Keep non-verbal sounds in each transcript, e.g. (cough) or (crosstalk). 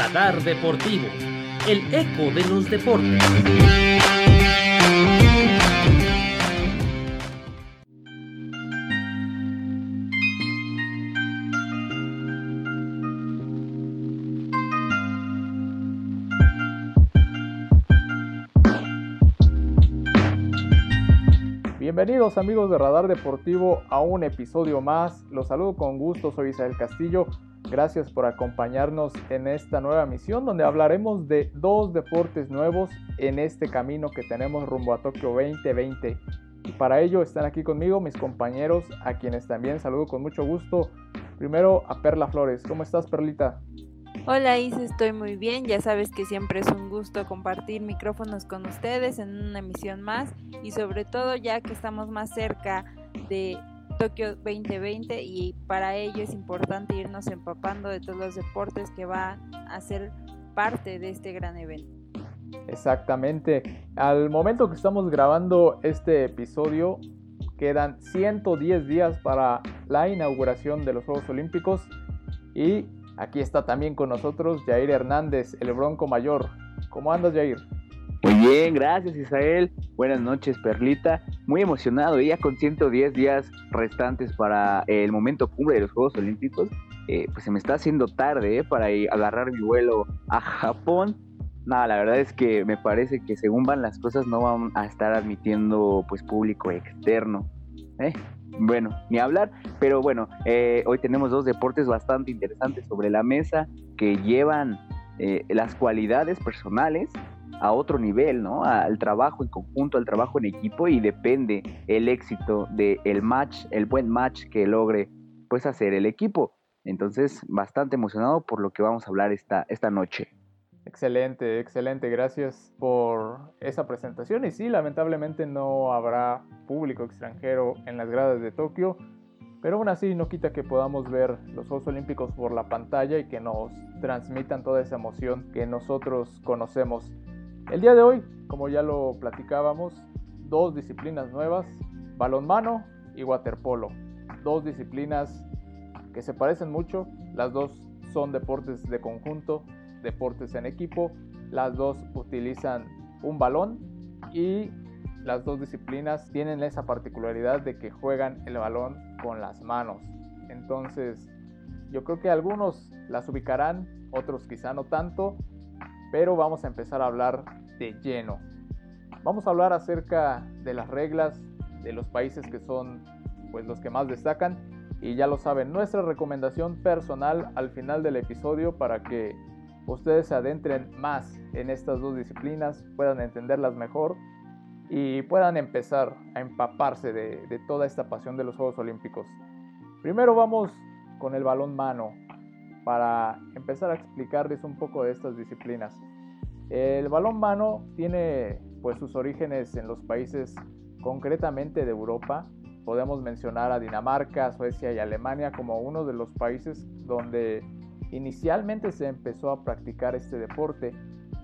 Radar Deportivo, el eco de los deportes. Bienvenidos amigos de Radar Deportivo a un episodio más. Los saludo con gusto, soy Isabel Castillo. Gracias por acompañarnos en esta nueva misión donde hablaremos de dos deportes nuevos en este camino que tenemos rumbo a Tokio 2020. Y para ello están aquí conmigo mis compañeros a quienes también saludo con mucho gusto. Primero a Perla Flores. ¿Cómo estás Perlita? Hola Isa, estoy muy bien. Ya sabes que siempre es un gusto compartir micrófonos con ustedes en una emisión más y sobre todo ya que estamos más cerca de Tokio 2020 y para ello es importante irnos empapando de todos los deportes que van a ser parte de este gran evento. Exactamente. Al momento que estamos grabando este episodio, quedan 110 días para la inauguración de los Juegos Olímpicos y Aquí está también con nosotros Jair Hernández, el Bronco Mayor. ¿Cómo andas, Jair? Muy bien, gracias Israel. Buenas noches, Perlita. Muy emocionado, ya con 110 días restantes para el momento cumbre de los Juegos Olímpicos. Eh, pues se me está haciendo tarde eh, para agarrar mi vuelo a Japón. Nada, la verdad es que me parece que según van las cosas no van a estar admitiendo pues público externo. ¿eh? bueno, ni hablar, pero bueno, eh, hoy tenemos dos deportes bastante interesantes sobre la mesa que llevan eh, las cualidades personales a otro nivel, ¿no? Al trabajo en conjunto, al trabajo en equipo y depende el éxito del match, el buen match que logre pues hacer el equipo. Entonces, bastante emocionado por lo que vamos a hablar esta, esta noche. Excelente, excelente. Gracias por esa presentación. Y sí, lamentablemente no habrá público extranjero en las gradas de Tokio, pero aún así no quita que podamos ver los Juegos Olímpicos por la pantalla y que nos transmitan toda esa emoción que nosotros conocemos. El día de hoy, como ya lo platicábamos, dos disciplinas nuevas, balonmano y waterpolo. Dos disciplinas que se parecen mucho, las dos son deportes de conjunto, deportes en equipo. Las dos utilizan un balón y las dos disciplinas tienen esa particularidad de que juegan el balón con las manos. Entonces, yo creo que algunos las ubicarán, otros quizá no tanto, pero vamos a empezar a hablar de lleno. Vamos a hablar acerca de las reglas de los países que son pues los que más destacan y ya lo saben, nuestra recomendación personal al final del episodio para que ustedes se adentren más en estas dos disciplinas, puedan entenderlas mejor y puedan empezar a empaparse de, toda esta pasión de los Juegos Olímpicos. Primero vamos con el balón mano para empezar a explicarles un poco de estas disciplinas. El balón mano tiene pues sus orígenes en los países concretamente de Europa. Podemos mencionar a Dinamarca, Suecia y Alemania como uno de los países donde Inicialmente se empezó a practicar este deporte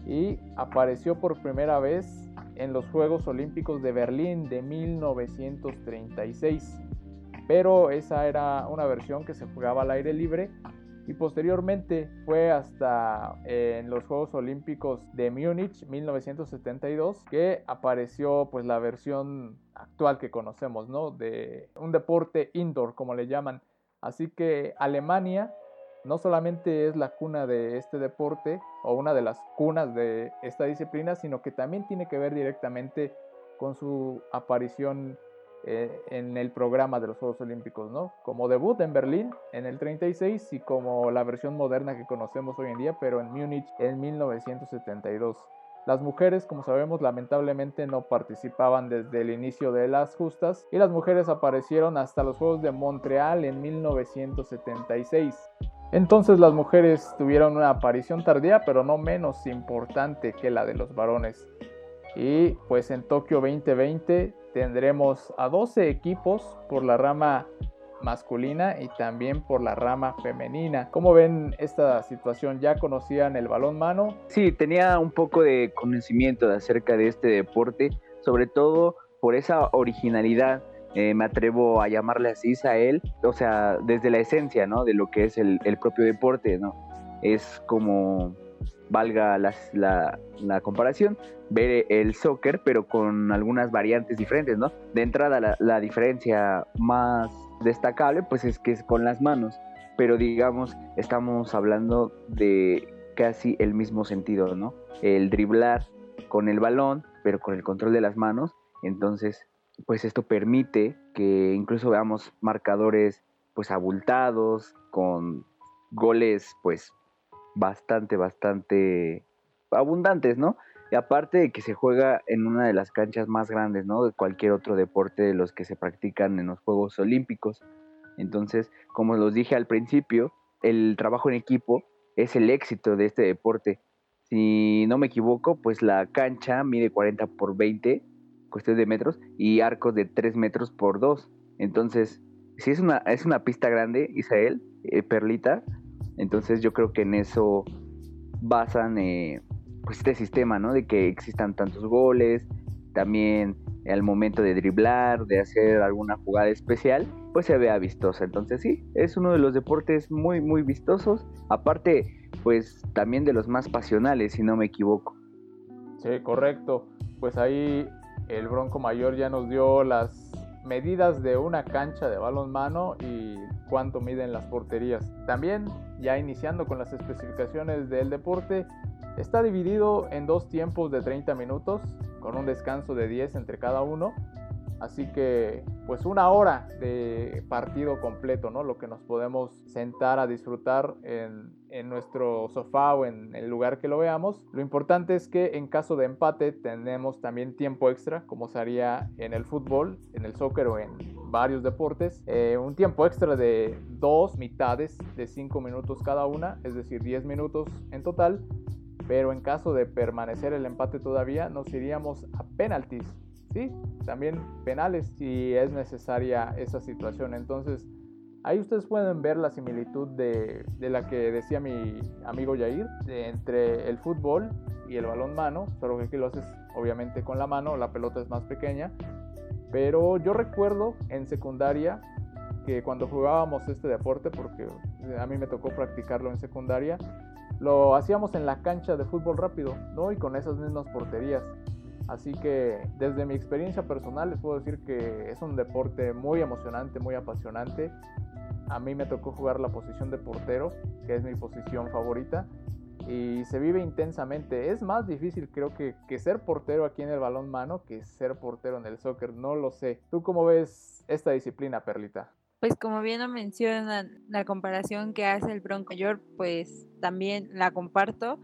y apareció por primera vez en los Juegos Olímpicos de Berlín de 1936. Pero esa era una versión que se jugaba al aire libre y posteriormente fue hasta eh, en los Juegos Olímpicos de Múnich 1972 que apareció pues la versión actual que conocemos, ¿no? De un deporte indoor como le llaman. Así que Alemania no solamente es la cuna de este deporte o una de las cunas de esta disciplina, sino que también tiene que ver directamente con su aparición eh, en el programa de los Juegos Olímpicos, ¿no? Como debut en Berlín en el 36 y como la versión moderna que conocemos hoy en día, pero en Múnich en 1972. Las mujeres, como sabemos, lamentablemente no participaban desde el inicio de las justas y las mujeres aparecieron hasta los Juegos de Montreal en 1976. Entonces las mujeres tuvieron una aparición tardía, pero no menos importante que la de los varones. Y pues en Tokio 2020 tendremos a 12 equipos por la rama masculina y también por la rama femenina. ¿Cómo ven esta situación? ¿Ya conocían el balón mano? Sí, tenía un poco de conocimiento acerca de este deporte, sobre todo por esa originalidad eh, me atrevo a llamarle así a él, o sea, desde la esencia, ¿no? De lo que es el, propio deporte, ¿no? Es como valga la, comparación, ver el soccer, pero con algunas variantes diferentes, ¿no? De entrada, la, la, diferencia más destacable, pues es que es con las manos, pero digamos, estamos hablando de casi el mismo sentido, ¿no? El driblar con el balón, pero con el control de las manos, entonces, pues esto permite que incluso veamos marcadores, pues abultados, con goles, pues bastante, bastante abundantes, ¿no? Y aparte de que se juega en una de las canchas más grandes, ¿no? De cualquier otro deporte de los que se practican en los Juegos Olímpicos. Entonces, como los dije al principio, el trabajo en equipo es el éxito de este deporte. Si no me equivoco, pues la cancha mide 40 por 20, cuestión de metros, y arcos de 3 metros por 2. Entonces, si es una, es una pista grande, Isael, eh, Perlita, entonces yo creo que en eso basan eh, pues este sistema, ¿no? De que existan tantos goles, también al momento de driblar, de hacer alguna jugada especial, pues se vea vistosa. Entonces sí, es uno de los deportes muy, muy vistosos. Aparte, pues también de los más pasionales, si no me equivoco. Sí, correcto. Pues ahí el Bronco Mayor ya nos dio las medidas de una cancha de balonmano y cuánto miden las porterías. También, ya iniciando con las especificaciones del deporte, está dividido en dos tiempos de 30 minutos, con un descanso de 10 entre cada uno. Así que, pues una hora de partido completo, ¿no? Lo que nos podemos sentar a disfrutar en, en, nuestro sofá o en el lugar que lo veamos. Lo importante es que en caso de empate tenemos también tiempo extra, como se haría en el fútbol, en el soccer o en varios deportes. Eh, un tiempo extra de dos mitades de 5 minutos cada una, es decir, 10 minutos en total. Pero en caso de permanecer el empate todavía, nos iríamos a penaltis sí, también penales si es necesaria esa situación. Entonces, ahí ustedes pueden ver la similitud de, la que decía mi amigo Yair, entre el fútbol y el balón mano, solo que aquí lo haces obviamente con la mano, la pelota es más pequeña. Pero yo recuerdo en secundaria que cuando jugábamos este deporte, porque a mí me tocó practicarlo en secundaria, lo hacíamos en la cancha de fútbol rápido, ¿no? Y con esas mismas porterías. Así que desde mi experiencia personal les puedo decir que es un deporte muy emocionante, muy apasionante. A mí me tocó jugar la posición de portero, que es mi posición favorita, y se vive intensamente. Es más difícil creo que, que ser portero aquí en el balón mano que ser portero en el soccer, no lo sé. ¿Tú cómo ves esta disciplina, Perlita? Pues como bien lo mencionan, la comparación que hace el Bronco York, pues también la comparto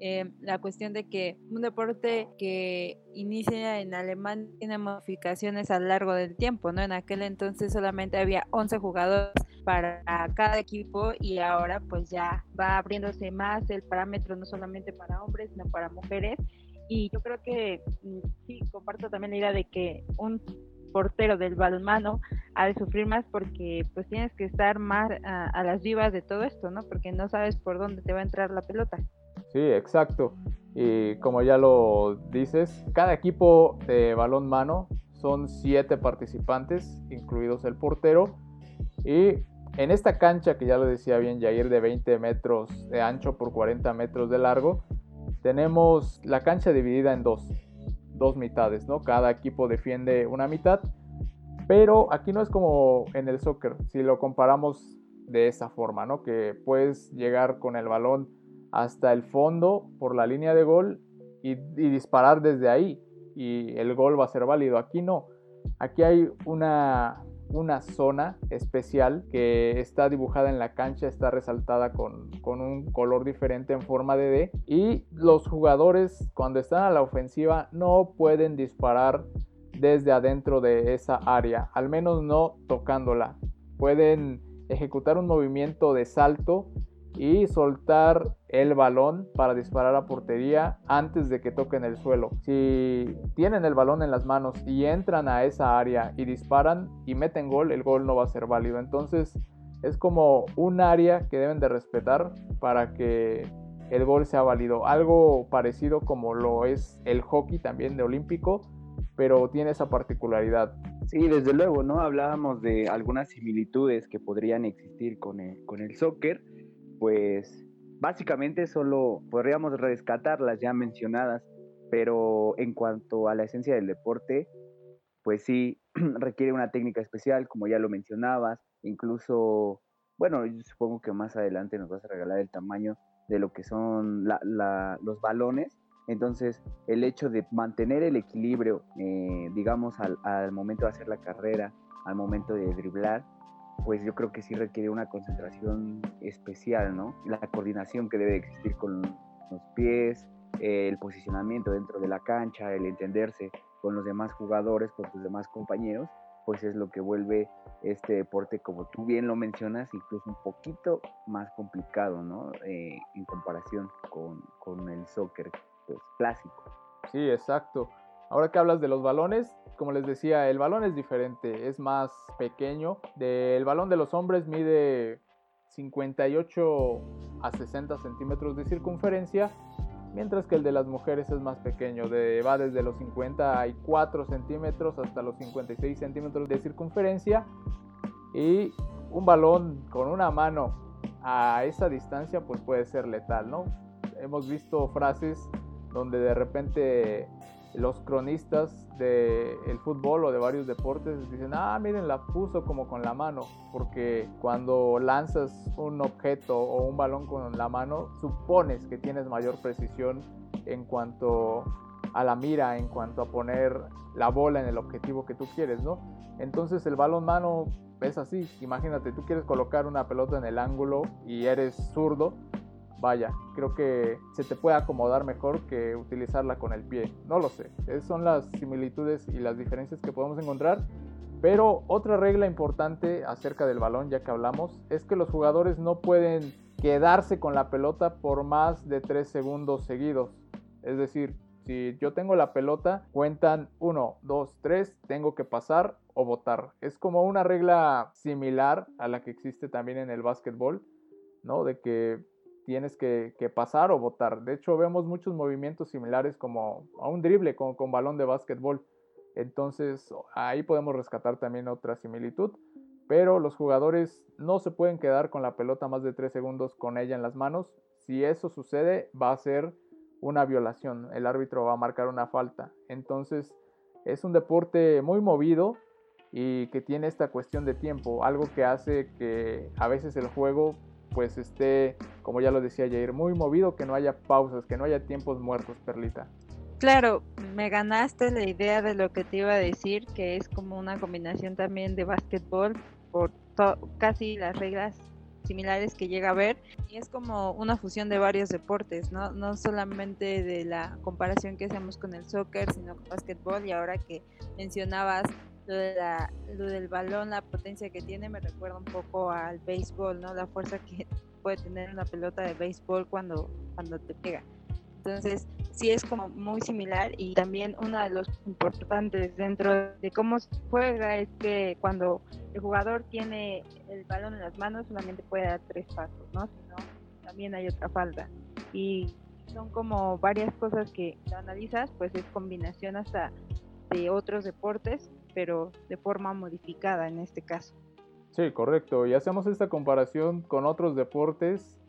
eh, la cuestión de que un deporte que inicia en Alemania tiene modificaciones a lo largo del tiempo, ¿no? En aquel entonces solamente había 11 jugadores para cada equipo y ahora pues ya va abriéndose más el parámetro no solamente para hombres, sino para mujeres. Y yo creo que mm, sí, comparto también la idea de que un portero del balonmano ha de sufrir más porque pues tienes que estar más a las vivas de todo esto, ¿no? Porque no sabes por dónde te va a entrar la pelota. Sí, exacto. Y como ya lo dices, cada equipo de balón mano son siete participantes, incluidos el portero. Y en esta cancha, que ya lo decía bien Jair, de 20 metros de ancho por 40 metros de largo, tenemos la cancha dividida en dos, dos mitades, ¿no? Cada equipo defiende una mitad. Pero aquí no es como en el soccer, si lo comparamos de esa forma, ¿no? Que puedes llegar con el balón hasta el fondo por la línea de gol y, disparar desde ahí y el gol va a ser válido. Aquí no. Aquí hay una, una zona especial que está dibujada en la cancha, está resaltada con, con, un color diferente en forma de D. Y los jugadores cuando están a la ofensiva no pueden disparar desde adentro de esa área, al menos no tocándola. Pueden ejecutar un movimiento de salto y soltar el balón para disparar a portería antes de que toquen el suelo. Si tienen el balón en las manos y entran a esa área y disparan y meten gol, el gol no va a ser válido. Entonces es como un área que deben de respetar para que el gol sea válido. Algo parecido como lo es el hockey también de olímpico, pero tiene esa particularidad. Sí, desde luego, ¿no? Hablábamos de algunas similitudes que podrían existir con el, con el soccer pues básicamente solo podríamos rescatar las ya mencionadas, pero en cuanto a la esencia del deporte, pues sí (clears throat) requiere una técnica especial, como ya lo mencionabas, incluso, bueno, supongo que más adelante nos vas a regalar el tamaño de lo que son los balones. Entonces, el hecho de mantener el equilibrio, eh, digamos, al, al, momento de hacer la carrera, al momento de driblar, pues yo creo que sí requiere una concentración especial, ¿no? La coordinación que debe existir con los pies, el posicionamiento dentro de la cancha, el entenderse con los demás jugadores, con tus demás compañeros, pues es lo que vuelve este deporte, como tú bien lo mencionas, incluso un poquito más complicado, ¿no? Eh, en comparación con, con, el soccer pues, clásico. Sí, exacto. Ahora que hablas de los balones, como les decía, el balón es diferente, es más pequeño. el balón de los hombres mide 58 a 60 centímetros de circunferencia mientras que el de las mujeres es más pequeño, de, va desde los 54 centímetros hasta los 56 centímetros de circunferencia y un balón con una mano a esa distancia pues puede ser letal, ¿no? Hemos visto frases donde de repente los cronistas del fútbol o de varios deportes dicen, ah, miren, la puso como con la mano, porque cuando lanzas un objeto o un balón con la mano, supones que tienes mayor precisión en cuanto a la mira, en cuanto a poner la bola en el objetivo que tú quieres, ¿no? Entonces el balón mano es así, imagínate, tú quieres colocar una pelota en el ángulo y eres zurdo, vaya, creo que se te puede acomodar mejor que utilizarla con el pie. No lo sé. Esas son las similitudes y las diferencias que podemos encontrar. Pero otra regla importante acerca del balón, ya que hablamos, es que los jugadores no pueden quedarse con la pelota por más de 3 segundos seguidos. Es decir, si yo tengo la pelota, cuentan 1, 2, 3, tengo que pasar o botar. Es como una regla similar a la que existe también en el básquetbol, ¿no? De que tienes que, pasar o botar. De hecho, vemos muchos movimientos similares como a un drible con, con balón de básquetbol. Entonces, ahí podemos rescatar también otra similitud. Pero los jugadores no se pueden quedar con la pelota más de 3 segundos con ella en las manos. Si eso sucede, va a ser una violación. El árbitro va a marcar una falta. Entonces, es un deporte muy movido y que tiene esta cuestión de tiempo, algo que hace que a veces el juego pues esté, como ya lo decía Jair, muy movido, que no haya pausas, que no haya tiempos muertos, Perlita. Claro, me ganaste la idea de lo que te iba a decir, que es como una combinación también de básquetbol por casi las reglas similares que llega a ver y es como una fusión de varios deportes, ¿no? No solamente de la comparación que hacemos con el soccer, sino con básquetbol y ahora que mencionabas lo, de la, lo del balón, la potencia que tiene, me recuerda un poco al béisbol, ¿no? La fuerza que puede tener una pelota de béisbol cuando, cuando te pega. Entonces, sí es como muy similar y también uno de los importantes dentro de cómo se juega es que cuando el jugador tiene el balón en las manos solamente puede dar tres pasos, ¿no? Si no, también hay otra falta. Y son como varias cosas que analizas, pues es combinación hasta de otros deportes pero de forma modificada en este caso. Sí, correcto. Y hacemos esta comparación con otros deportes,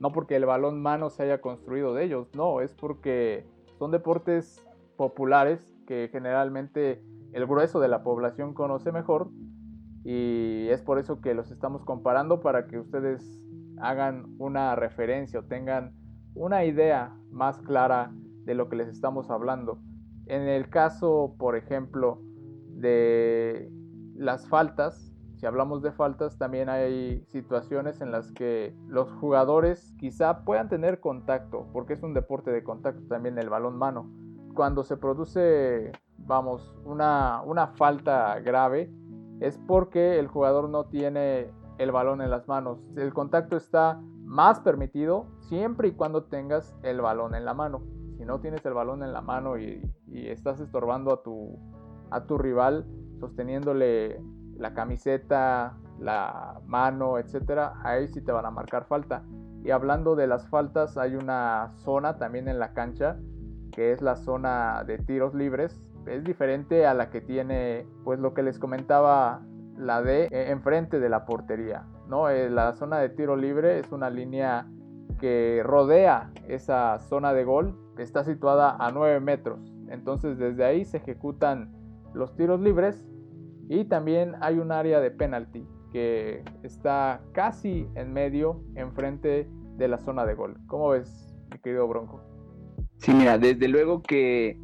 no porque el balón mano se haya construido de ellos, no, es porque son deportes populares que generalmente el grueso de la población conoce mejor y es por eso que los estamos comparando para que ustedes hagan una referencia o tengan una idea más clara de lo que les estamos hablando. En el caso, por ejemplo, de las faltas, si hablamos de faltas, también hay situaciones en las que los jugadores quizá puedan tener contacto, porque es un deporte de contacto también el balón mano. Cuando se produce, vamos, una, una falta grave, es porque el jugador no tiene el balón en las manos. El contacto está más permitido siempre y cuando tengas el balón en la mano. Si no tienes el balón en la mano y, y estás estorbando a tu a tu rival sosteniéndole la camiseta, la mano, etcétera, ahí sí te van a marcar falta. Y hablando de las faltas, hay una zona también en la cancha que es la zona de tiros libres. Es diferente a la que tiene, pues lo que les comentaba la de eh, enfrente de la portería, ¿no? Eh, la zona de tiro libre es una línea que rodea esa zona de gol está situada a 9 metros. Entonces desde ahí se ejecutan los tiros libres y también hay un área de penalty que está casi en medio, enfrente de la zona de gol. ¿Cómo ves, mi querido Bronco? Sí, mira, desde luego que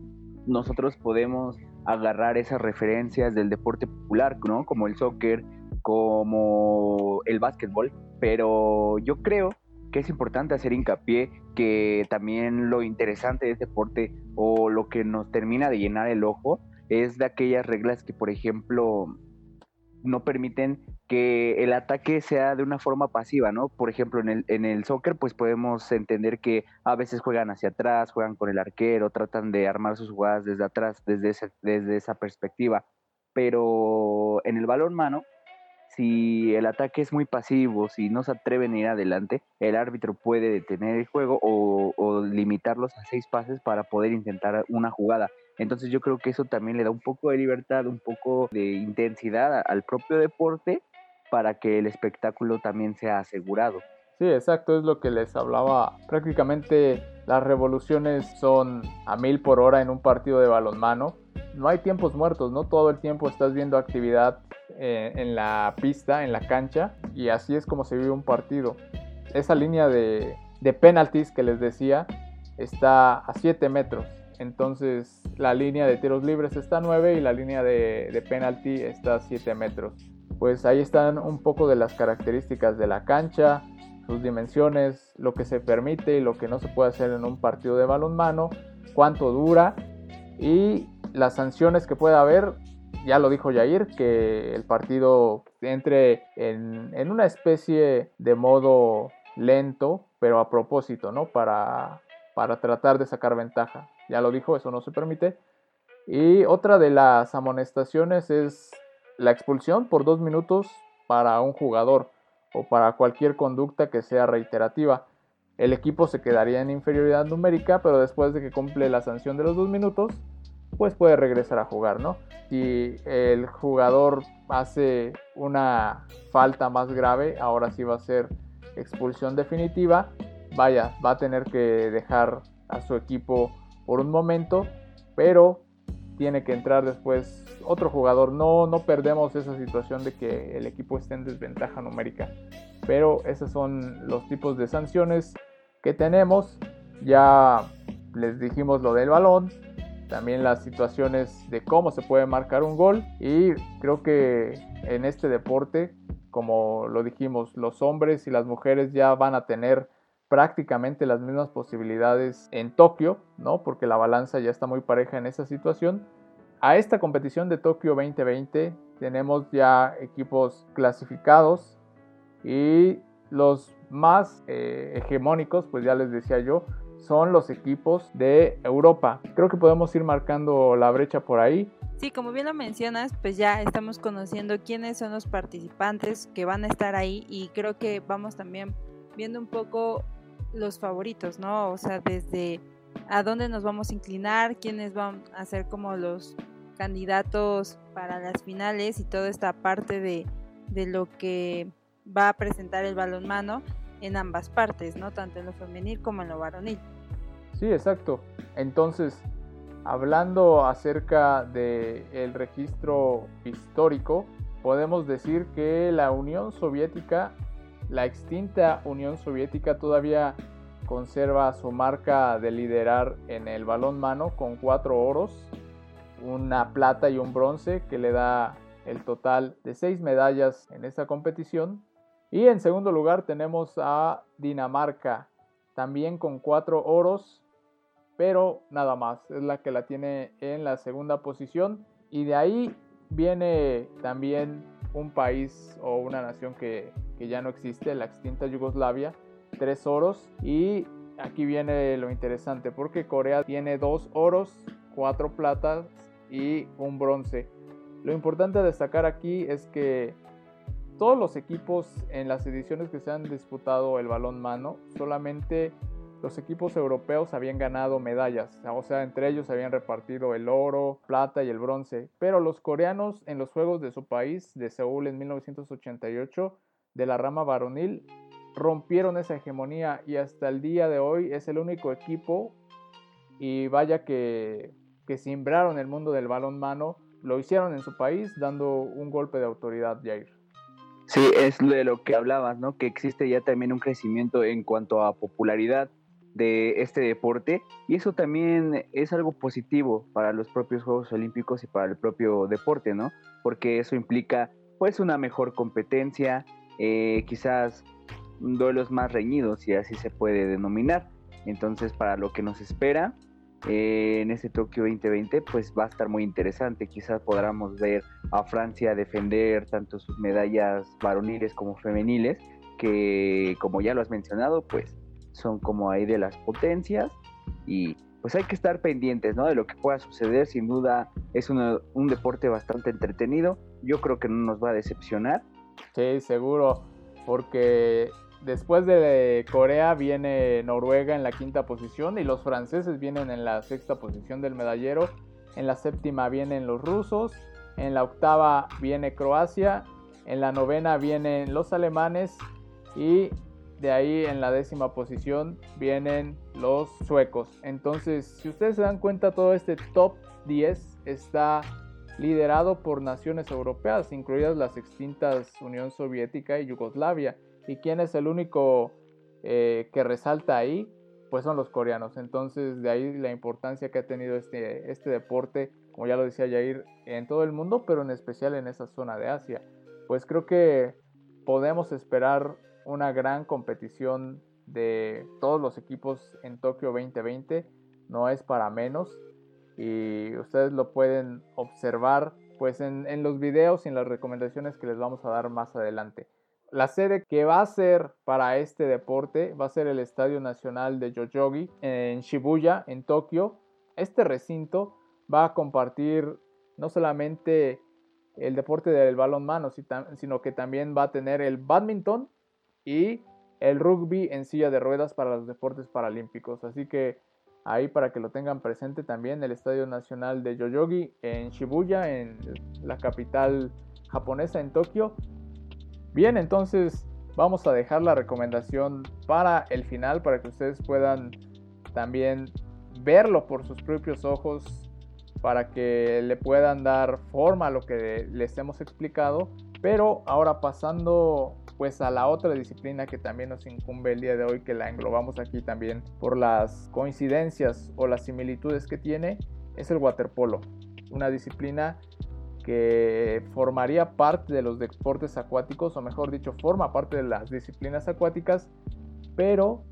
nosotros podemos agarrar esas referencias del deporte popular, ¿no? Como el soccer, como el básquetbol, pero yo creo que es importante hacer hincapié que también lo interesante de este deporte o lo que nos termina de llenar el ojo es de aquellas reglas que, por ejemplo, no permiten que el ataque sea de una forma pasiva, ¿no? Por ejemplo, en el, en el soccer, pues podemos entender que a veces juegan hacia atrás, juegan con el arquero, tratan de armar sus jugadas desde atrás, desde, desde esa perspectiva. Pero en el balón mano, si el ataque es muy pasivo, si no se atreven a ir adelante, el árbitro puede detener el juego o, o limitarlos a seis pases para poder intentar una jugada. Entonces yo creo que eso también le da un poco de libertad, un poco de intensidad al propio deporte para que el espectáculo también sea asegurado. Sí, exacto, es lo que les hablaba. Prácticamente las revoluciones son a mil por hora en un partido de balonmano. No hay tiempos muertos, ¿no? Todo el tiempo estás viendo actividad eh, en la pista, en la cancha, y así es como se vive un partido. Esa línea de, de penalties que les decía está a 7 metros. Entonces la línea de tiros libres está a 9 y la línea de, de penalty está a 7 metros. Pues ahí están un poco de las características de la cancha, sus dimensiones, lo que se permite y lo que no se puede hacer en un partido de balonmano, cuánto dura y las sanciones que puede haber. Ya lo dijo Jair, que el partido entre en, en una especie de modo lento, pero a propósito, ¿no? Para, para tratar de sacar ventaja. Ya lo dijo, eso no se permite. Y otra de las amonestaciones es la expulsión por dos minutos para un jugador o para cualquier conducta que sea reiterativa. El equipo se quedaría en inferioridad numérica, pero después de que cumple la sanción de los dos minutos, pues puede regresar a jugar, ¿no? Si el jugador hace una falta más grave, ahora sí va a ser expulsión definitiva. Vaya, va a tener que dejar a su equipo por un momento, pero tiene que entrar después otro jugador. No, no perdemos esa situación de que el equipo esté en desventaja numérica. Pero esos son los tipos de sanciones que tenemos. Ya les dijimos lo del balón. También las situaciones de cómo se puede marcar un gol. Y creo que en este deporte, como lo dijimos, los hombres y las mujeres ya van a tener prácticamente las mismas posibilidades en Tokio, ¿no? Porque la balanza ya está muy pareja en esa situación. A esta competición de Tokio 2020 tenemos ya equipos clasificados y los más eh, hegemónicos, pues ya les decía yo, son los equipos de Europa. Creo que podemos ir marcando la brecha por ahí. Sí, como bien lo mencionas, pues ya estamos conociendo quiénes son los participantes que van a estar ahí y creo que vamos también viendo un poco los favoritos, ¿no? O sea, desde a dónde nos vamos a inclinar, quiénes van a ser como los candidatos para las finales y toda esta parte de, de lo que va a presentar el balonmano en ambas partes, ¿no? Tanto en lo femenil como en lo varonil. Sí, exacto. Entonces, hablando acerca del el registro histórico, podemos decir que la Unión Soviética la extinta Unión Soviética todavía conserva su marca de liderar en el balón mano con cuatro oros, una plata y un bronce que le da el total de seis medallas en esta competición. Y en segundo lugar tenemos a Dinamarca, también con cuatro oros, pero nada más, es la que la tiene en la segunda posición. Y de ahí viene también un país o una nación que que ya no existe, la extinta Yugoslavia, tres oros y aquí viene lo interesante porque Corea tiene dos oros, cuatro platas y un bronce. Lo importante a destacar aquí es que todos los equipos en las ediciones que se han disputado el balón mano, solamente los equipos europeos habían ganado medallas, o sea, entre ellos habían repartido el oro, plata y el bronce, pero los coreanos en los Juegos de su país de Seúl en 1988 de la rama varonil rompieron esa hegemonía y hasta el día de hoy es el único equipo y vaya que, que simbraron el mundo del balón mano, lo hicieron en su país dando un golpe de autoridad, Jair. Sí, es de lo que hablabas, ¿no? Que existe ya también un crecimiento en cuanto a popularidad de este deporte y eso también es algo positivo para los propios Juegos Olímpicos y para el propio deporte, ¿no? Porque eso implica pues una mejor competencia, eh, quizás duelos más reñidos, si así se puede denominar. Entonces, para lo que nos espera eh, en este Tokio 2020, pues va a estar muy interesante. Quizás podamos ver a Francia defender tanto sus medallas varoniles como femeniles, que como ya lo has mencionado, pues son como ahí de las potencias y pues hay que estar pendientes ¿no? de lo que pueda suceder. Sin duda es un deporte bastante entretenido. Yo creo que no nos va a decepcionar. Sí, seguro, porque después de Corea viene Noruega en la quinta posición y los franceses vienen en la sexta posición del medallero. En la séptima vienen los rusos, en la octava viene Croacia, en la novena vienen los alemanes y de ahí en la décima posición vienen los suecos. Entonces, si ustedes se dan cuenta, todo este top 10 está liderado por naciones europeas, incluidas las extintas Unión Soviética y Yugoslavia. ¿Y quién es el único eh, que resalta ahí? Pues son los coreanos. Entonces, de ahí la importancia que ha tenido este, este deporte, como ya lo decía Jair, en todo el mundo, pero en especial en esa zona de Asia. Pues creo que podemos esperar una gran competición de todos los equipos en Tokio 2020. No es para menos. Y ustedes lo pueden observar pues en, los videos y en las recomendaciones que les vamos a dar más adelante. La sede que va a ser para este deporte va a ser el Estadio Nacional de Yoyogi en Shibuya, en Tokio. Este recinto va a compartir no solamente el deporte del balonmano, sino que también va a tener el badminton y el rugby en silla de ruedas para los deportes paralímpicos. Así que ahí para que lo tengan presente también el Estadio Nacional de Yoyogi en Shibuya, en la capital japonesa, en Tokio. Bien, entonces vamos a dejar la recomendación para el final, para que ustedes puedan también verlo por sus propios ojos, para que le puedan dar forma a lo que les hemos explicado. Pero ahora pasando pues a la otra disciplina que también nos incumbe el día de hoy, que la englobamos aquí también por las coincidencias o las similitudes que tiene, es el waterpolo, una disciplina que formaría parte de los deportes acuáticos, o mejor dicho, forma parte de las disciplinas acuáticas, pero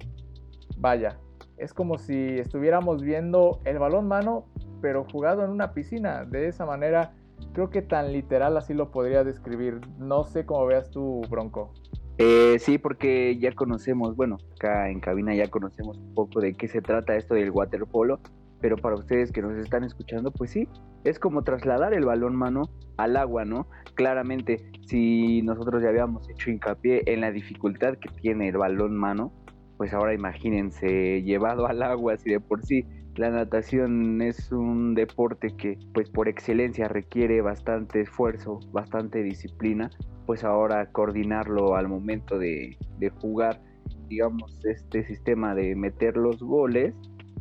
vaya, es como si estuviéramos viendo el balón mano, pero jugado en una piscina. De esa manera Creo que tan literal así lo podría describir. No sé cómo veas tú, Bronco. Eh, sí, porque ya conocemos, bueno, acá en cabina ya conocemos un poco de qué se trata esto del waterpolo, pero para ustedes que nos están escuchando, pues sí, es como trasladar el balón mano al agua, ¿no? Claramente, si nosotros ya habíamos hecho hincapié en la dificultad que tiene el balón mano, pues ahora imagínense llevado al agua, si de por sí la natación es un deporte que pues por excelencia requiere bastante esfuerzo, bastante disciplina, pues ahora coordinarlo al momento de, jugar, digamos, este sistema de meter los goles,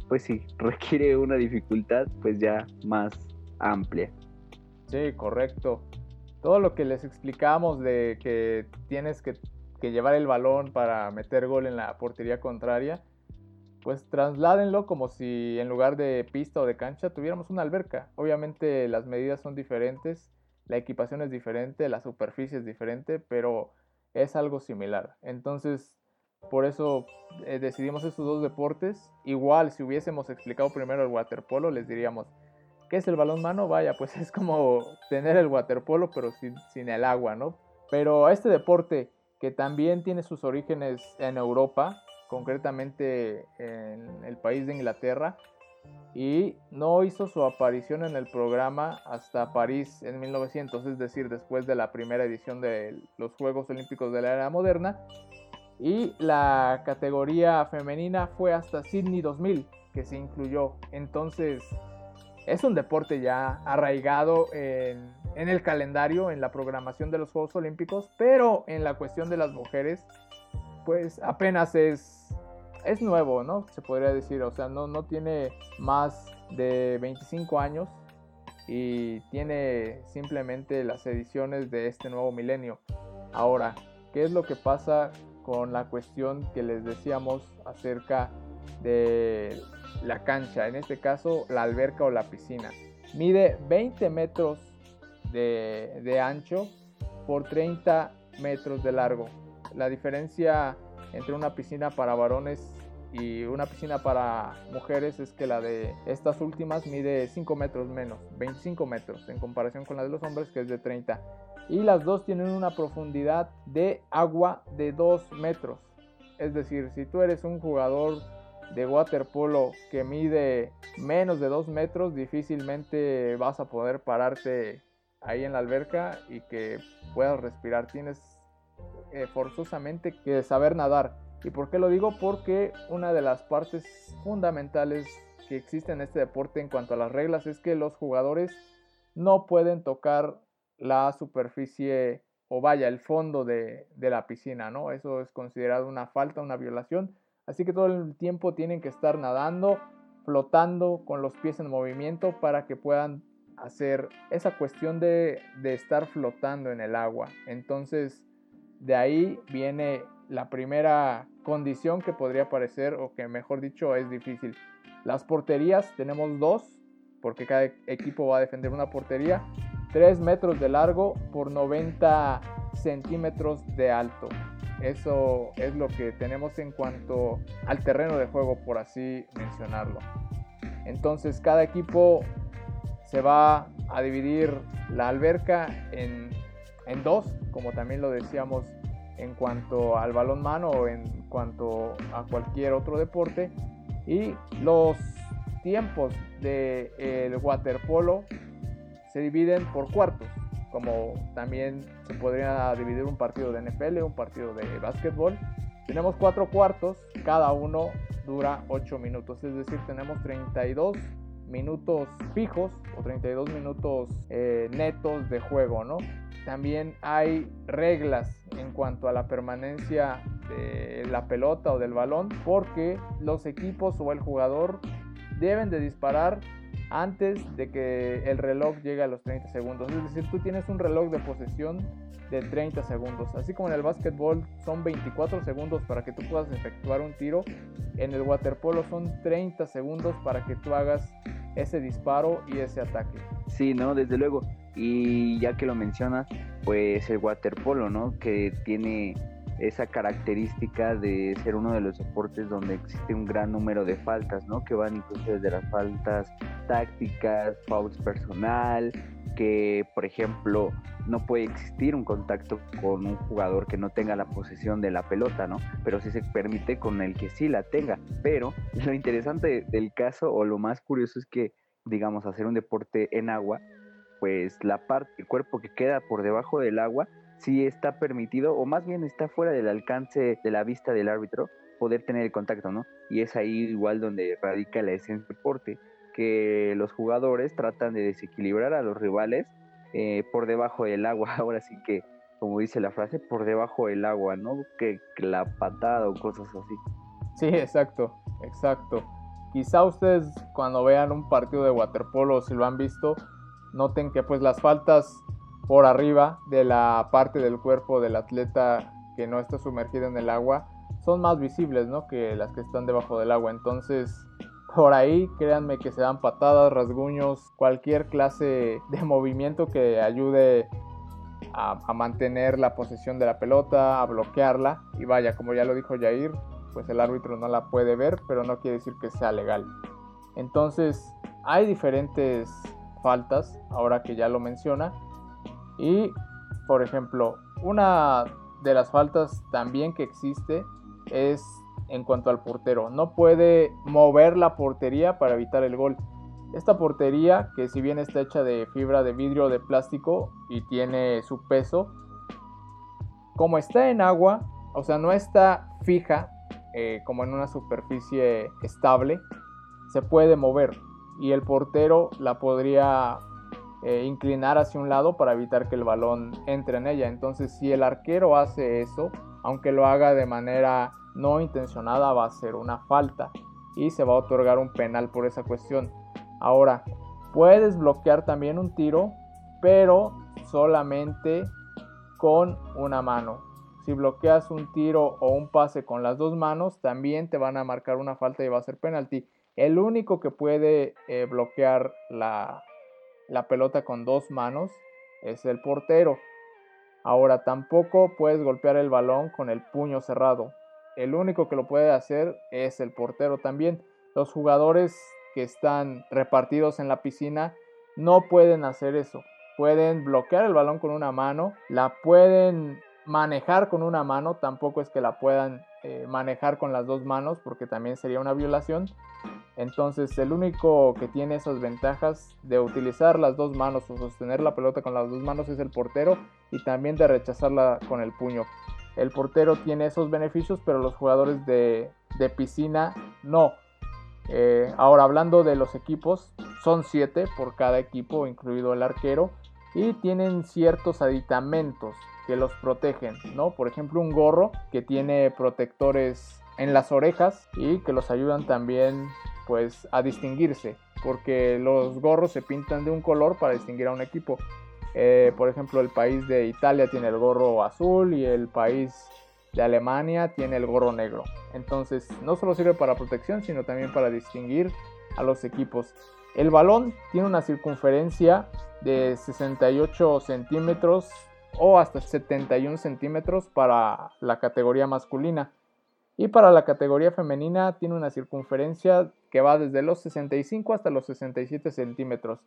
pues sí, (laughs) requiere una dificultad pues ya más amplia. Sí, correcto. Todo lo que les explicamos de que tienes que, que llevar el balón para meter gol en la portería contraria, pues trasládenlo como si en lugar de pista o de cancha tuviéramos una alberca. Obviamente las medidas son diferentes, la equipación es diferente, la superficie es diferente, pero es algo similar. Entonces, por eso eh, decidimos estos dos deportes. Igual, si hubiésemos explicado primero el waterpolo, les diríamos, ¿qué es el balón mano? Vaya, pues (laughs) es como tener el waterpolo, pero sin, sin el agua, ¿no? Pero este deporte, que también tiene sus orígenes en Europa, concretamente en el país de Inglaterra, y no hizo su aparición en el programa hasta París en 1900, es decir, después de la primera edición de los Juegos Olímpicos de la Era Moderna. Y la categoría femenina fue hasta Sydney 2000, que se incluyó. Entonces, es un deporte ya arraigado en, en el calendario, en la programación de los Juegos Olímpicos, pero en la cuestión de las mujeres pues apenas es, es nuevo, ¿no? Se podría decir, o sea, no, no tiene más de 25 años y tiene simplemente las ediciones de este nuevo milenio. Ahora, ¿qué es lo que pasa con la cuestión que les decíamos acerca de la cancha? En este caso, la alberca o la piscina. Mide 20 metros de, de ancho por 30 metros de largo. La diferencia entre una piscina para varones y una piscina para mujeres es que la de estas últimas mide 5 metros menos, 25 metros en comparación con la de los hombres que es de 30. Y las dos tienen una profundidad de agua de 2 metros. Es decir, si tú eres un jugador de waterpolo que mide menos de 2 metros, difícilmente vas a poder pararte ahí en la alberca y que puedas respirar. Tienes eh, forzosamente que saber nadar. ¿Y por qué lo digo? Porque una de las partes fundamentales que existe en este deporte en cuanto a las reglas es que los jugadores no pueden tocar la superficie o vaya, el fondo de, de, la piscina, ¿no? Eso es considerado una falta, una violación. Así que todo el tiempo tienen que estar nadando, flotando con los pies en movimiento para que puedan hacer esa cuestión de, de estar flotando en el agua. Entonces, de ahí viene la primera condición que podría parecer, o que mejor dicho es difícil. Las porterías tenemos dos, porque cada equipo va a defender una portería. 3 metros de largo por 90 centímetros de alto. Eso es lo que tenemos en cuanto al terreno de juego, por así mencionarlo. Entonces cada equipo se va a dividir la alberca en, en dos, como también lo decíamos en cuanto al balón mano o en cuanto a cualquier otro deporte. Y los tiempos del de waterpolo se dividen por cuartos, como también se podría dividir un partido de NFL, un partido de básquetbol. Tenemos cuatro cuartos, cada uno dura 8 minutos, es decir, tenemos 32 minutos fijos o 32 minutos eh, netos de juego, ¿no? También hay reglas en cuanto a la permanencia de la pelota o del balón porque los equipos o el jugador deben de disparar antes de que el reloj llegue a los 30 segundos. Es decir, tú tienes un reloj de posesión de 30 segundos. Así como en el básquetbol son 24 segundos para que tú puedas efectuar un tiro, en el waterpolo son 30 segundos para que tú hagas ese disparo y ese ataque. Sí, no, desde luego. Y ya que lo mencionas, pues el waterpolo, ¿no? Que tiene esa característica de ser uno de los deportes donde existe un gran número de faltas, ¿no? Que van incluso desde las faltas tácticas, fouls personal, que por ejemplo no puede existir un contacto con un jugador que no tenga la posesión de la pelota, ¿no? Pero sí se permite con el que sí la tenga. Pero lo interesante del caso o lo más curioso es que, digamos, hacer un deporte en agua, pues la parte, el cuerpo que queda por debajo del agua, sí está permitido, o más bien está fuera del alcance de la vista del árbitro, poder tener el contacto, ¿no? Y es ahí igual donde radica la esencia del deporte, que los jugadores tratan de desequilibrar a los rivales eh, por debajo del agua, (laughs) ahora sí que, como dice la frase, por debajo del agua, ¿no? Que, que la patada o cosas así. Sí, exacto, exacto. Quizá ustedes cuando vean un partido de waterpolo, si lo han visto, noten que pues las faltas por arriba de la parte del cuerpo del atleta que no está sumergido en el agua son más visibles ¿no? que las que están debajo del agua. Entonces, por ahí créanme que se dan patadas, rasguños, cualquier clase de movimiento que ayude a, a, mantener la posesión de la pelota, a bloquearla. Y vaya, como ya lo dijo Jair, pues el árbitro no la puede ver, pero no quiere decir que sea legal. Entonces, hay diferentes faltas, ahora que ya lo menciona. Y, por ejemplo, una de las faltas también que existe es en cuanto al portero. No puede mover la portería para evitar el gol. Esta portería, que si bien está hecha de fibra de vidrio o de plástico y tiene su peso, como está en agua, o sea, no está fija eh, como en una superficie estable, se puede mover y el portero la podría eh, inclinar hacia un lado para evitar que el balón entre en ella. Entonces, si el arquero hace eso, aunque lo haga de manera no intencionada va a ser una falta y se va a otorgar un penal por esa cuestión. Ahora, puedes bloquear también un tiro, pero solamente con una mano. Si bloqueas un tiro o un pase con las dos manos, también te van a marcar una falta y va a ser penalti. El único que puede eh, bloquear la, pelota con dos manos es el portero. Ahora tampoco puedes golpear el balón con el puño cerrado. El único que lo puede hacer es el portero también. Los jugadores que están repartidos en la piscina no pueden hacer eso. Pueden bloquear el balón con una mano, la pueden manejar con una mano, tampoco es que la puedan eh, manejar con las dos manos porque también sería una violación. Entonces el único que tiene esas ventajas de utilizar las dos manos o sostener la pelota con las dos manos es el portero y también de rechazarla con el puño. El portero tiene esos beneficios, pero los jugadores de, piscina no. Eh, ahora hablando de los equipos, son siete por cada equipo, incluido el arquero, y tienen ciertos aditamentos que los protegen, ¿no? Por ejemplo, un gorro que tiene protectores en las orejas y que los ayudan también pues a distinguirse, porque los gorros se pintan de un color para distinguir a un equipo. Eh, por ejemplo, el país de Italia tiene el gorro azul y el país de Alemania tiene el gorro negro. Entonces, no solo sirve para protección, sino también para distinguir a los equipos. El balón tiene una circunferencia de 68 centímetros o hasta 71 centímetros para la categoría masculina. Y para la categoría femenina tiene una circunferencia que va desde los 65 hasta los 67 centímetros.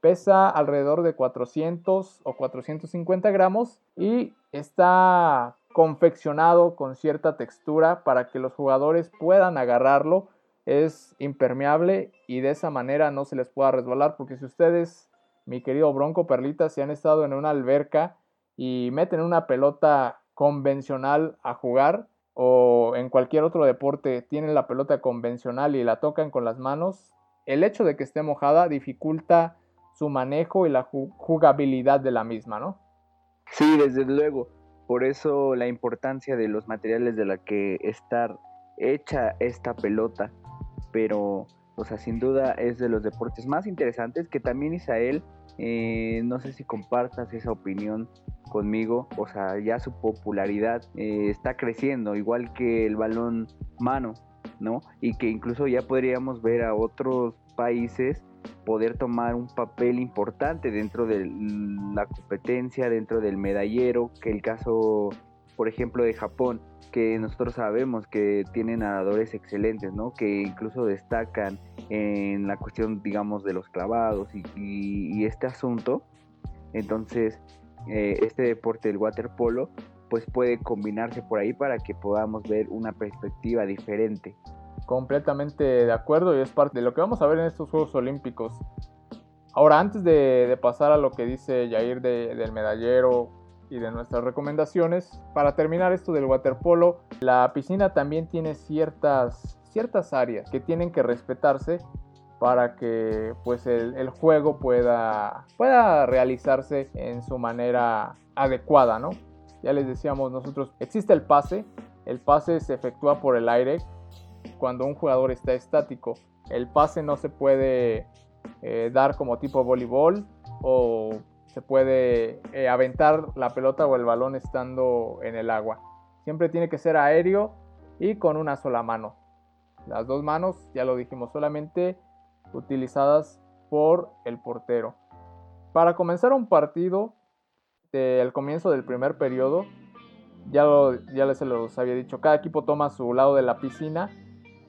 Pesa alrededor de 400 o 450 gramos y está confeccionado con cierta textura para que los jugadores puedan agarrarlo. Es impermeable y de esa manera no se les pueda resbalar porque si ustedes, mi querido Bronco Perlita, si han estado en una alberca y meten una pelota convencional a jugar o en cualquier otro deporte tienen la pelota convencional y la tocan con las manos, el hecho de que esté mojada dificulta su manejo y la jugabilidad de la misma, ¿no? Sí, desde luego. Por eso la importancia de los materiales de la que estar hecha esta pelota. Pero, o sea, sin duda es de los deportes más interesantes que también Isael, eh, no sé si compartas esa opinión conmigo, o sea, ya su popularidad eh, está creciendo, igual que el balón mano, ¿no? Y que incluso ya podríamos ver a otros países poder tomar un papel importante dentro de la competencia, dentro del medallero, que el caso, por ejemplo, de Japón, que nosotros sabemos que tienen nadadores excelentes, ¿no? Que incluso destacan en la cuestión, digamos, de los clavados y, este asunto. Entonces, eh, este deporte del waterpolo, pues puede combinarse por ahí para que podamos ver una perspectiva diferente completamente de acuerdo y es parte de lo que vamos a ver en estos Juegos Olímpicos. Ahora, antes de, pasar a lo que dice Jair del medallero y de nuestras recomendaciones, para terminar esto del waterpolo, la piscina también tiene ciertas, ciertas áreas que tienen que respetarse para que pues el, juego pueda, pueda realizarse en su manera adecuada, ¿no? Ya les decíamos nosotros, existe el pase, el pase se efectúa por el aire cuando un jugador está estático. El pase no se puede eh, dar como tipo voleibol o se puede eh, aventar la pelota o el balón estando en el agua. Siempre tiene que ser aéreo y con una sola mano. Las dos manos, ya lo dijimos, solamente utilizadas por el portero. Para comenzar un partido, del comienzo del primer periodo, ya, ya les los había dicho, cada equipo toma su lado de la piscina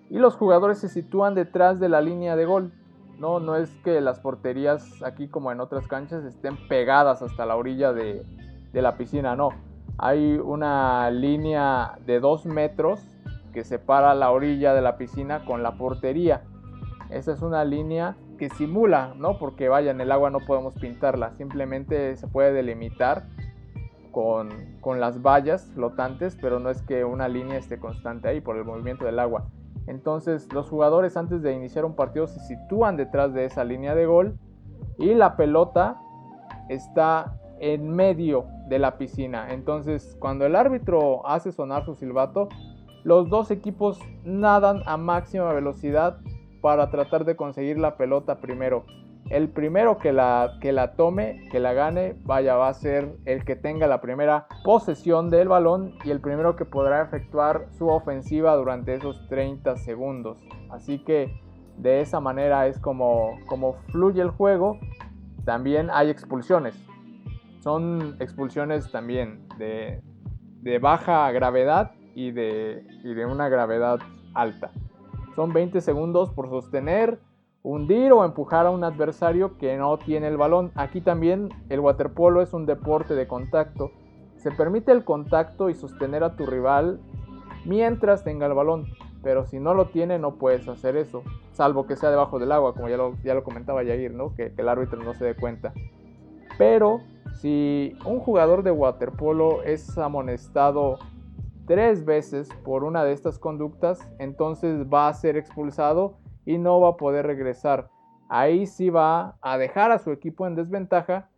y los jugadores se sitúan detrás de la línea de gol. No, no es que las porterías aquí como en otras canchas estén pegadas hasta la orilla de, la piscina, no. Hay una línea de 2 metros que separa la orilla de la piscina con la portería. Esa es una línea que simula, ¿no? Porque vaya, en el agua no podemos pintarla, simplemente se puede delimitar con, con las vallas flotantes, pero no es que una línea esté constante ahí por el movimiento del agua. Entonces los jugadores antes de iniciar un partido se sitúan detrás de esa línea de gol y la pelota está en medio de la piscina. Entonces, cuando el árbitro hace sonar su silbato, los dos equipos nadan a máxima velocidad para tratar de conseguir la pelota primero. El primero que la, que la tome, que la gane, vaya, va a ser el que tenga la primera posesión del balón y el primero que podrá efectuar su ofensiva durante esos 30 segundos. Así que de esa manera es como, como fluye el juego. También hay expulsiones. Son expulsiones también de, de baja gravedad y de, y de una gravedad alta. Son 20 segundos por sostener hundir o empujar a un adversario que no tiene el balón. Aquí también el waterpolo es un deporte de contacto. Se permite el contacto y sostener a tu rival mientras tenga el balón, pero si no lo tiene no puedes hacer eso, salvo que sea debajo del agua, como ya lo, ya lo comentaba Yair, ¿no? que, que el árbitro no se dé cuenta. Pero si un jugador de waterpolo es amonestado tres veces por una de estas conductas, entonces va a ser expulsado y no va a poder regresar. Ahí sí va a dejar a su equipo en desventaja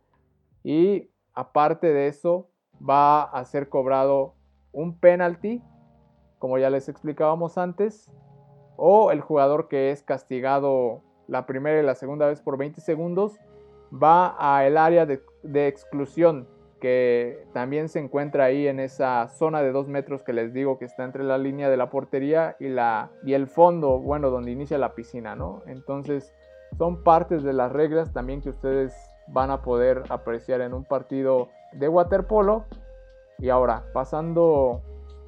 y aparte de eso va a ser cobrado un penalti, como ya les explicábamos antes, o el jugador que es castigado la primera y la segunda vez por 20 segundos va a el área de, de exclusión que también se encuentra ahí en esa zona de dos metros que les digo que está entre la línea de la portería y, la, y el fondo, bueno, donde inicia la piscina, ¿no? Entonces son partes de las reglas también que ustedes van a poder apreciar en un partido de waterpolo. Y ahora, pasando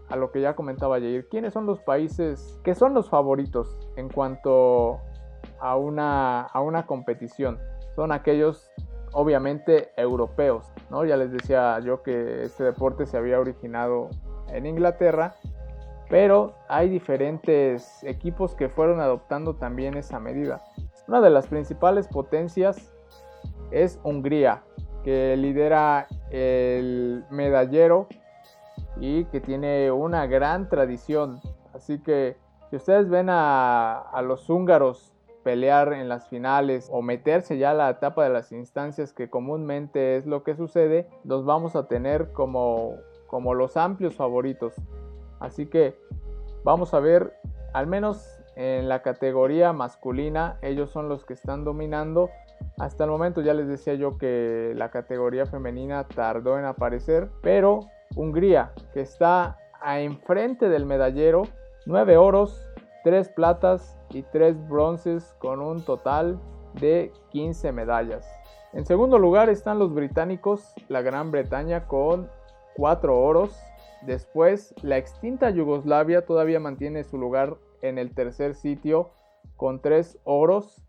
a lo que ya comentaba Jair, ¿quiénes son los países que son los favoritos en cuanto a una, a una competición? Son aquellos obviamente europeos. ¿no? Ya les decía yo que este deporte se había originado en Inglaterra, pero hay diferentes equipos que fueron adoptando también esa medida. Una de las principales potencias es Hungría, que lidera el medallero y que tiene una gran tradición. Así que si ustedes ven a, a los húngaros pelear en las finales o meterse ya a la etapa de las instancias que comúnmente es lo que sucede, los vamos a tener como, como los amplios favoritos. Así que vamos a ver, al menos en la categoría masculina, ellos son los que están dominando. Hasta el momento ya les decía yo que la categoría femenina tardó en aparecer, pero Hungría, que está a enfrente del medallero, 9 oros, 3 platas y 3 bronces con un total de 15 medallas. En segundo lugar están los británicos, la Gran Bretaña con 4 oros. Después, la extinta Yugoslavia todavía mantiene su lugar en el tercer sitio con 3 oros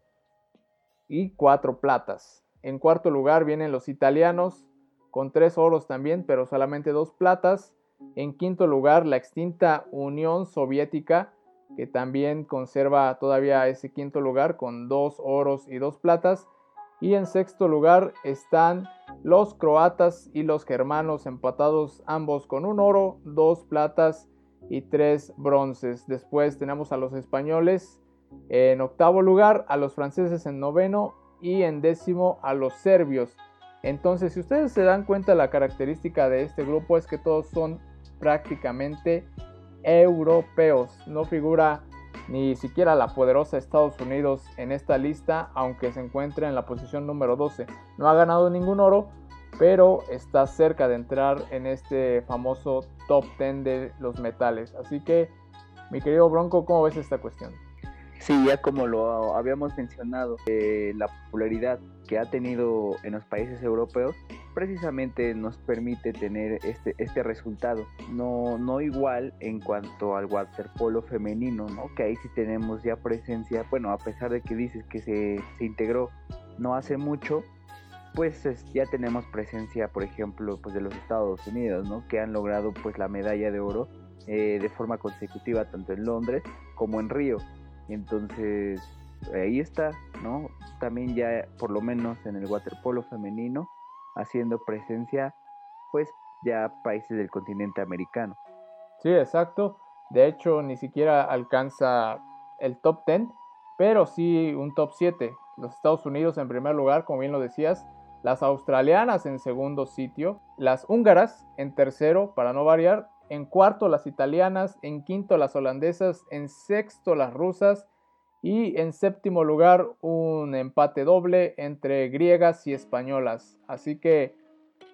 y 4 platas. En cuarto lugar vienen los italianos con 3 oros también, pero solamente 2 platas. En quinto lugar, la extinta Unión Soviética que también conserva todavía ese quinto lugar con dos oros y dos platas. Y en sexto lugar están los croatas y los germanos empatados ambos con un oro, dos platas y tres bronces. Después tenemos a los españoles en octavo lugar, a los franceses en noveno y en décimo a los serbios. Entonces, si ustedes se dan cuenta, la característica de este grupo es que todos son prácticamente europeos. No figura ni siquiera la poderosa Estados Unidos en esta lista, aunque se encuentra en la posición número 12. No ha ganado ningún oro, pero está cerca de entrar en este famoso top 10 de los metales. Así que, mi querido Bronco, ¿cómo ves esta cuestión? Sí, ya como lo habíamos mencionado, eh, la popularidad que ha tenido en los países europeos precisamente nos permite tener este, este resultado. No, no igual en cuanto al waterpolo femenino, ¿no? que ahí sí tenemos ya presencia, bueno, a pesar de que dices que se, se integró no hace mucho, pues ya tenemos presencia, por ejemplo, pues de los Estados Unidos, ¿no? que han logrado pues la medalla de oro eh, de forma consecutiva tanto en Londres como en Río. Entonces, ahí está, ¿no? También ya, por lo menos en el waterpolo femenino, haciendo presencia, pues ya países del continente americano. Sí, exacto. De hecho, ni siquiera alcanza el top 10, pero sí un top 7. Los Estados Unidos en primer lugar, como bien lo decías, las australianas en segundo sitio, las húngaras en tercero, para no variar, en cuarto las italianas, en quinto las holandesas, en sexto las rusas y en séptimo lugar un empate doble entre griegas y españolas. Así que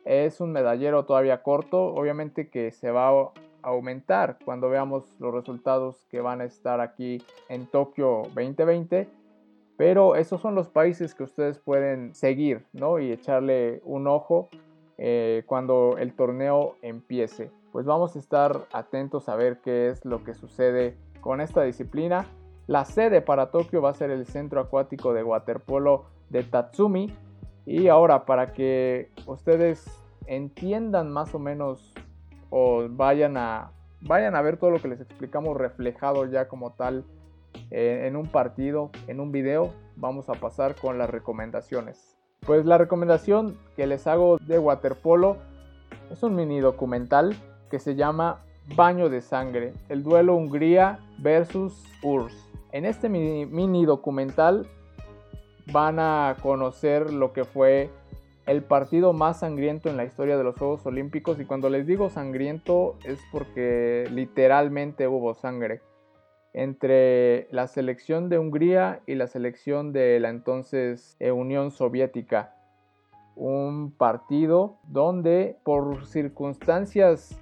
es un medallero todavía corto, obviamente que se va a aumentar cuando veamos los resultados que van a estar aquí en Tokio 2020. Pero esos son los países que ustedes pueden seguir ¿no? y echarle un ojo eh, cuando el torneo empiece. Pues vamos a estar atentos a ver qué es lo que sucede con esta disciplina. La sede para Tokio va a ser el Centro Acuático de Waterpolo de Tatsumi. Y ahora para que ustedes entiendan más o menos o vayan a, vayan a ver todo lo que les explicamos reflejado ya como tal eh, en un partido, en un video, vamos a pasar con las recomendaciones. Pues la recomendación que les hago de waterpolo es un mini documental que se llama Baño de Sangre, el duelo Hungría versus URSS. En este mini, documental van a conocer lo que fue el partido más sangriento en la historia de los Juegos Olímpicos y cuando les digo sangriento es porque literalmente hubo sangre entre la selección de Hungría y la selección de la entonces eh, Unión Soviética. Un partido donde por circunstancias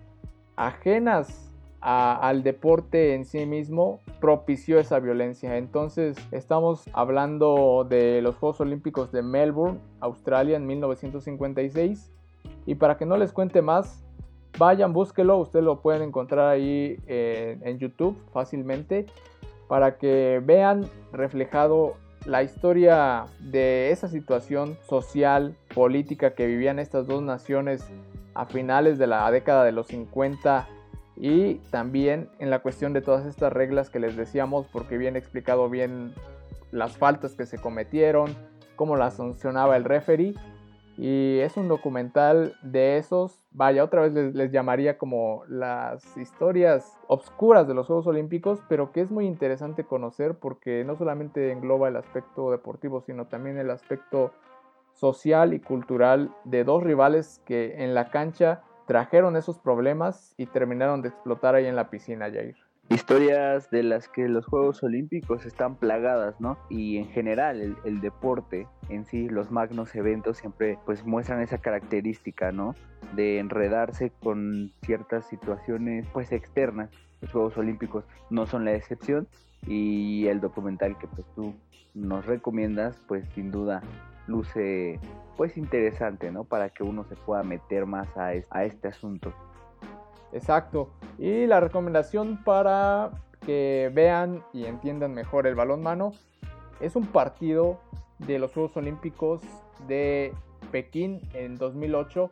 ajenas al deporte en sí mismo propició esa violencia. Entonces estamos hablando de los Juegos Olímpicos de Melbourne, Australia en 1956. Y para que no les cuente más, vayan, búsquelo, ustedes lo pueden encontrar ahí en, en YouTube fácilmente para que vean reflejado la historia de esa situación social, política que vivían estas dos naciones a finales de la década de los 50 y también en la cuestión de todas estas reglas que les decíamos porque viene explicado bien las faltas que se cometieron, cómo las sancionaba el referee. Y es un documental de esos, vaya, otra vez les, llamaría como las historias obscuras de los Juegos Olímpicos, pero que es muy interesante conocer porque no solamente engloba el aspecto deportivo, sino también el aspecto social y cultural de dos rivales que en la cancha trajeron esos problemas y terminaron de explotar ahí en la piscina, Jair historias de las que los Juegos Olímpicos están plagadas, ¿no? Y en general el, deporte en sí, los magnos eventos siempre pues muestran esa característica, ¿no? De enredarse con ciertas situaciones pues externas. Los Juegos Olímpicos no son la excepción y el documental que pues tú nos recomiendas pues sin duda luce pues interesante, ¿no? Para que uno se pueda meter más a, a este asunto. Exacto. Y la recomendación para que vean y entiendan mejor el balón mano es un partido de los Juegos Olímpicos de Pekín en 2008.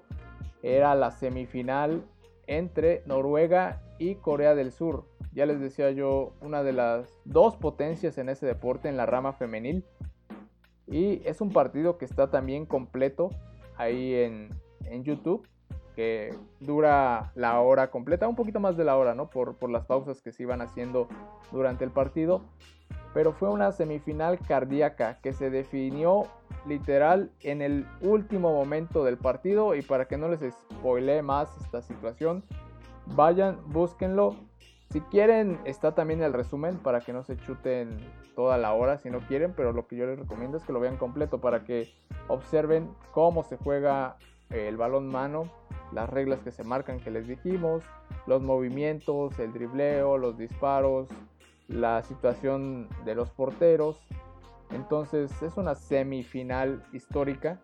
Era la semifinal entre Noruega y Corea del Sur. Ya les decía yo, una de las dos potencias en ese deporte en la rama femenil. Y es un partido que está también completo ahí en, en YouTube que dura la hora completa, un poquito más de la hora, ¿no? Por, por las pausas que se iban haciendo durante el partido. Pero fue una semifinal cardíaca que se definió literal en el último momento del partido. Y para que no les spoile más esta situación, vayan, búsquenlo. Si quieren, está también el resumen para que no se chuten toda la hora si no quieren, pero lo que yo les recomiendo es que lo vean completo para que observen cómo se juega el balón mano las reglas que se marcan que les dijimos, los movimientos, el dribleo, los disparos, la situación de los porteros. Entonces es una semifinal histórica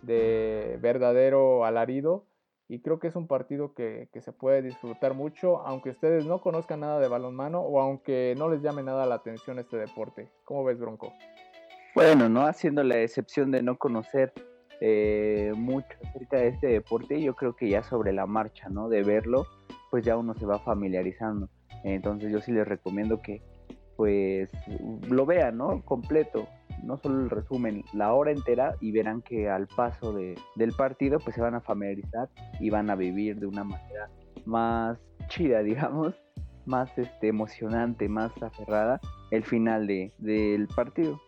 de verdadero alarido y creo que es un partido que, se puede disfrutar mucho aunque ustedes no conozcan nada de balonmano o aunque no les llame nada la atención este deporte. ¿Cómo ves Bronco? Bueno, no haciendo la excepción de no conocer eh, mucho acerca de este deporte yo creo que ya sobre la marcha, ¿no? De verlo, pues ya uno se va familiarizando. Entonces yo sí les recomiendo que pues lo vean, ¿no? Completo, no solo el resumen, la hora entera y verán que al paso de, del partido pues se van a familiarizar y van a vivir de una manera más chida, (laughs) digamos, más este, emocionante, más aferrada el final de, del partido.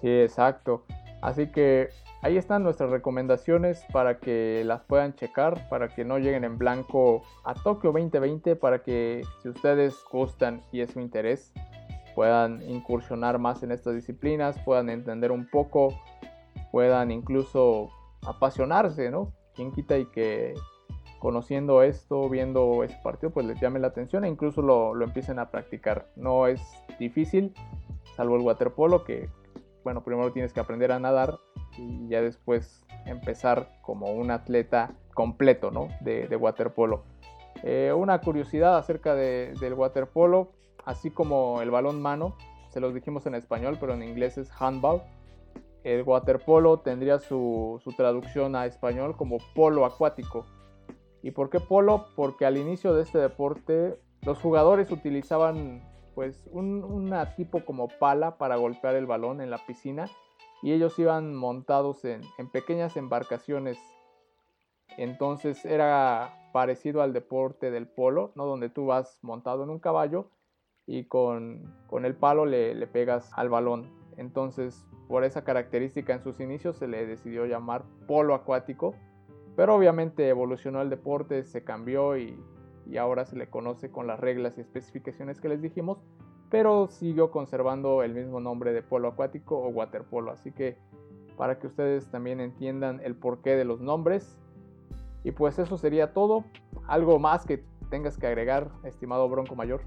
Sí, exacto. Así que ahí están nuestras recomendaciones para que las puedan checar, para que no lleguen en blanco a Tokio 2020, para que si ustedes gustan y es su interés, puedan incursionar más en estas disciplinas, puedan entender un poco, puedan incluso apasionarse, ¿no? Quien quita y que conociendo esto, viendo ese partido, pues les llame la atención e incluso lo, lo empiecen a practicar. No es difícil, salvo el waterpolo, que, bueno, primero tienes que aprender a nadar y ya después empezar como un atleta completo, ¿no? De, de waterpolo. Eh, una curiosidad acerca de, del waterpolo, así como el balón mano, se los dijimos en español, pero en inglés es handball. El waterpolo tendría su, su traducción a español como polo acuático. ¿Y por qué polo? Porque al inicio de este deporte los jugadores utilizaban pues un, una tipo como pala para golpear el balón en la piscina y ellos iban montados en, en pequeñas embarcaciones. Entonces era parecido al deporte del polo, ¿no? donde tú vas montado en un caballo y con, con el palo le, le pegas al balón. Entonces por esa característica en sus inicios se le decidió llamar polo acuático pero obviamente evolucionó el deporte, se cambió y, ahora se le conoce con las reglas y especificaciones que les dijimos, pero siguió conservando el mismo nombre de polo acuático o waterpolo. Así que para que ustedes también entiendan el porqué de los nombres. Y pues eso sería todo. ¿Algo más que tengas que agregar, estimado Bronco Mayor?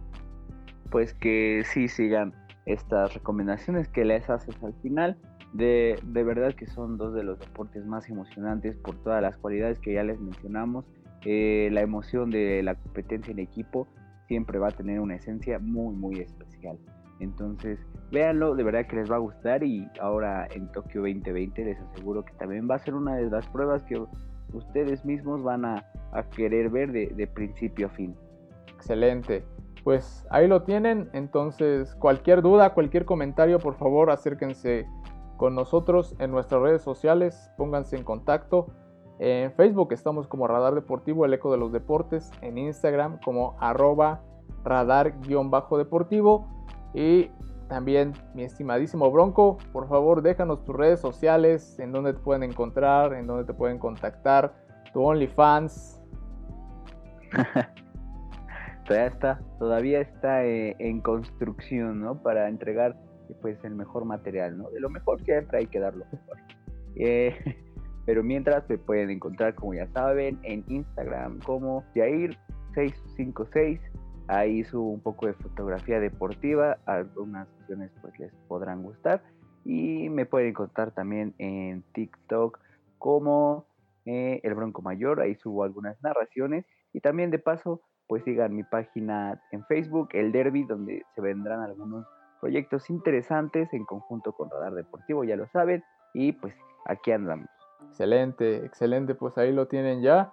Pues que sí sigan estas recomendaciones que les haces al final de, verdad que son dos de los deportes más emocionantes por todas las cualidades que ya les mencionamos. Eh, la emoción de la competencia en equipo siempre va a tener una esencia muy, muy especial. Entonces, véanlo, de verdad que les va a gustar y ahora en Tokio 2020 les aseguro que también va a ser una de las pruebas que ustedes mismos van a, querer ver de, de principio a fin. Excelente. Pues ahí lo tienen, entonces cualquier duda, cualquier comentario, por favor acérquense con nosotros en nuestras redes sociales, pónganse en contacto. En Facebook estamos como Radar Deportivo, el eco de los deportes. En Instagram como arroba radar-deportivo. Y también mi estimadísimo Bronco, por favor déjanos tus redes sociales, en donde te pueden encontrar, en donde te pueden contactar, tu OnlyFans. (laughs) todavía está, todavía está eh, en construcción, ¿no? Para entregar pues el mejor material, ¿no? De lo mejor siempre hay que dar lo mejor. Eh, (laughs) pero mientras se pueden encontrar, como ya saben, en Instagram como Jair656. Ahí subo un poco de fotografía deportiva, algunas opciones pues les podrán gustar. Y me pueden encontrar también en TikTok como eh, El Bronco Mayor, ahí subo algunas narraciones. Y también de paso, pues sigan mi página en Facebook, El Derby, donde se vendrán algunos proyectos interesantes en conjunto con Radar Deportivo, ya lo saben, y pues aquí andamos. Excelente, excelente, pues ahí lo tienen ya.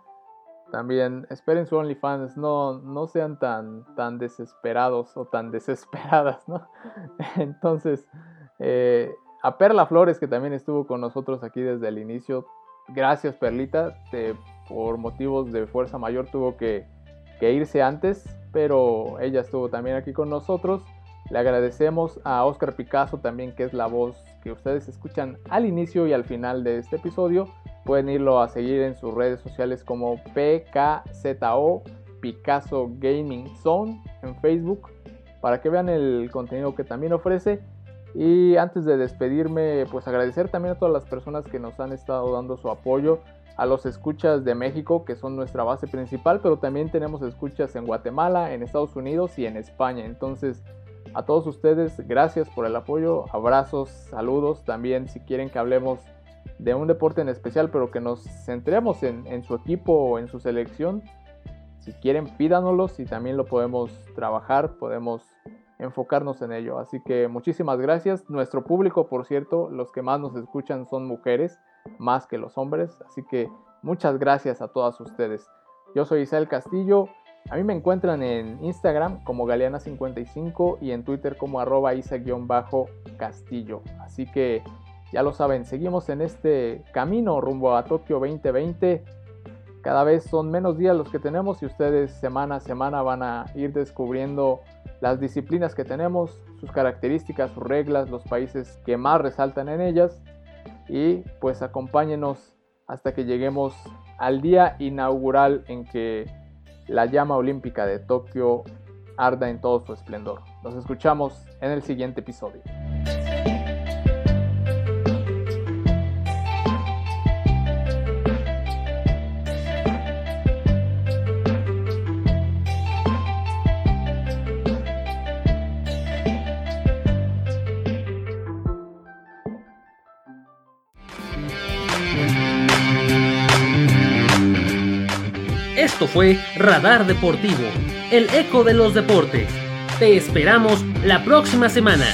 También esperen su OnlyFans, no, no sean tan, tan desesperados o tan (laughs) desesperadas, ¿no? (laughs) Entonces, eh, a Perla Flores, que también estuvo con nosotros aquí desde el inicio, gracias Perlita, por motivos de fuerza mayor tuvo que, que irse antes, pero ella estuvo también aquí con nosotros. Le agradecemos a Oscar Picasso también, que es la voz que ustedes escuchan al inicio y al final de este episodio. Pueden irlo a seguir en sus redes sociales como PKZO Picasso Gaming Zone en Facebook para que vean el contenido que también ofrece. Y antes de despedirme, pues agradecer también a todas las personas que nos han estado dando su apoyo, a los escuchas de México, que son nuestra base principal, pero también tenemos escuchas en Guatemala, en Estados Unidos y en España. Entonces, a todos ustedes, gracias por el apoyo, abrazos, saludos. También si quieren que hablemos de un deporte en especial, pero que nos centremos en, su equipo o en su selección, si quieren pídanoslos y también lo podemos trabajar, podemos enfocarnos en ello. Así que muchísimas gracias. Nuestro público, por cierto, los que más nos escuchan son mujeres, más que los hombres. Así que muchas gracias a todas ustedes. Yo soy Isabel Castillo a mí me encuentran en Instagram como Galeana55 y en Twitter como arroba isa-castillo. Así que ya lo saben, seguimos en este camino rumbo a Tokio 2020. Cada vez son menos días los que tenemos y ustedes semana a semana van a ir descubriendo las disciplinas que tenemos, sus características, sus reglas, los países que más resaltan en ellas. Y pues acompáñenos hasta que lleguemos al día inaugural en que la llama olímpica de Tokio arda en todo su esplendor. Nos escuchamos en el siguiente episodio. Fue Radar Deportivo, el eco de los deportes. Te esperamos la próxima semana.